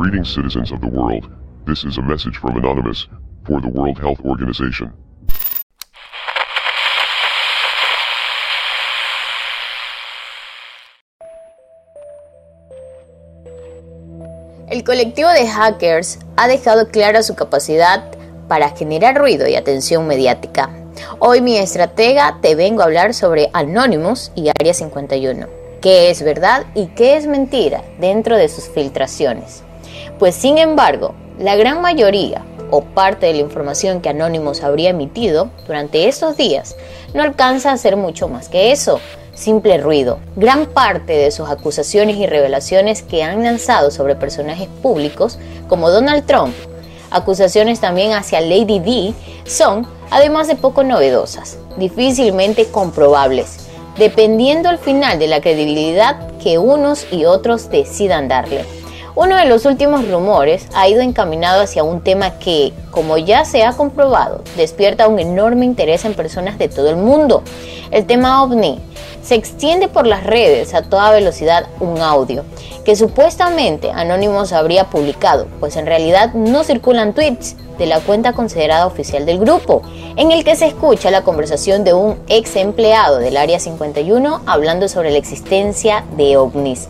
Greetings, citizens of the world. This is a message from Anonymous for the World Health Organization. El colectivo de hackers ha dejado clara su capacidad para generar ruido y atención mediática. Hoy mi estratega te vengo a hablar sobre Anonymous y Área 51. ¿Qué es verdad y qué es mentira dentro de sus filtraciones? Pues sin embargo, la gran mayoría o parte de la información que Anonymous habría emitido durante estos días no alcanza a ser mucho más que eso, simple ruido. Gran parte de sus acusaciones y revelaciones que han lanzado sobre personajes públicos como Donald Trump, acusaciones también hacia Lady D, son, además de poco novedosas, difícilmente comprobables, dependiendo al final de la credibilidad que unos y otros decidan darle. Uno de los últimos rumores ha ido encaminado hacia un tema que, como ya se ha comprobado, despierta un enorme interés en personas de todo el mundo. El tema ovni se extiende por las redes a toda velocidad un audio que supuestamente Anonymous habría publicado, pues en realidad no circulan tweets de la cuenta considerada oficial del grupo, en el que se escucha la conversación de un ex empleado del Área 51 hablando sobre la existencia de ovnis.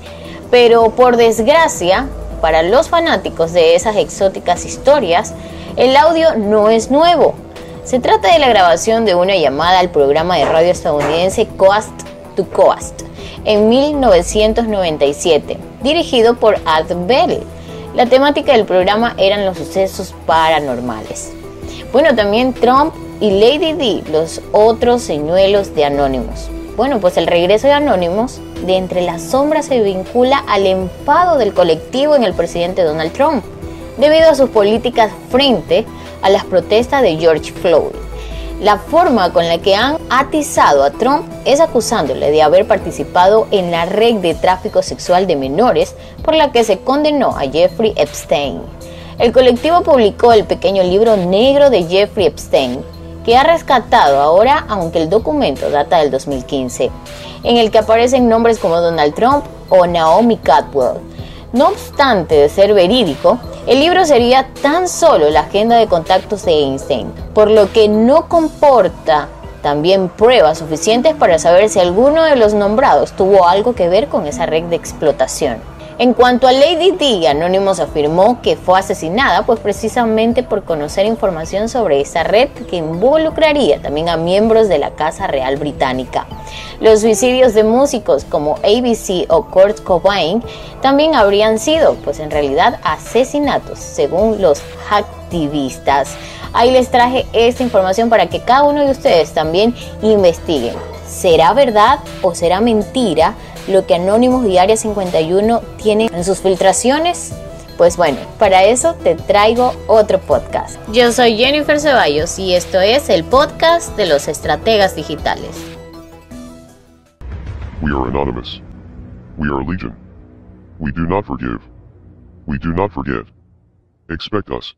Pero por desgracia, para los fanáticos de esas exóticas historias, el audio no es nuevo. Se trata de la grabación de una llamada al programa de radio estadounidense Coast to Coast en 1997, dirigido por Art Bell. La temática del programa eran los sucesos paranormales. Bueno, también Trump y Lady D, los otros señuelos de Anonymous. Bueno, pues el regreso de Anonymous de entre las sombras se vincula al enfado del colectivo en el presidente Donald Trump, debido a sus políticas frente a las protestas de George Floyd. La forma con la que han atizado a Trump es acusándole de haber participado en la red de tráfico sexual de menores por la que se condenó a Jeffrey Epstein. El colectivo publicó el pequeño libro negro de Jeffrey Epstein, ha rescatado ahora, aunque el documento data del 2015, en el que aparecen nombres como Donald Trump o Naomi Catwell. No obstante de ser verídico, el libro sería tan solo la agenda de contactos de Einstein, por lo que no comporta también pruebas suficientes para saber si alguno de los nombrados tuvo algo que ver con esa red de explotación. En cuanto a Lady Di, Anonymous afirmó que fue asesinada pues precisamente por conocer información sobre esa red que involucraría también a miembros de la Casa Real Británica. Los suicidios de músicos como ABC o Kurt Cobain también habrían sido pues en realidad asesinatos según los activistas. Ahí les traje esta información para que cada uno de ustedes también investiguen. ¿Será verdad o será mentira lo que Anónimos y Área 51 tienen en sus filtraciones? Pues bueno, para eso te traigo otro podcast. Yo soy Jennifer Ceballos y esto es el podcast de los estrategas digitales. We are anonymous. We are legion. We do not forgive. We do not forget. Expect us.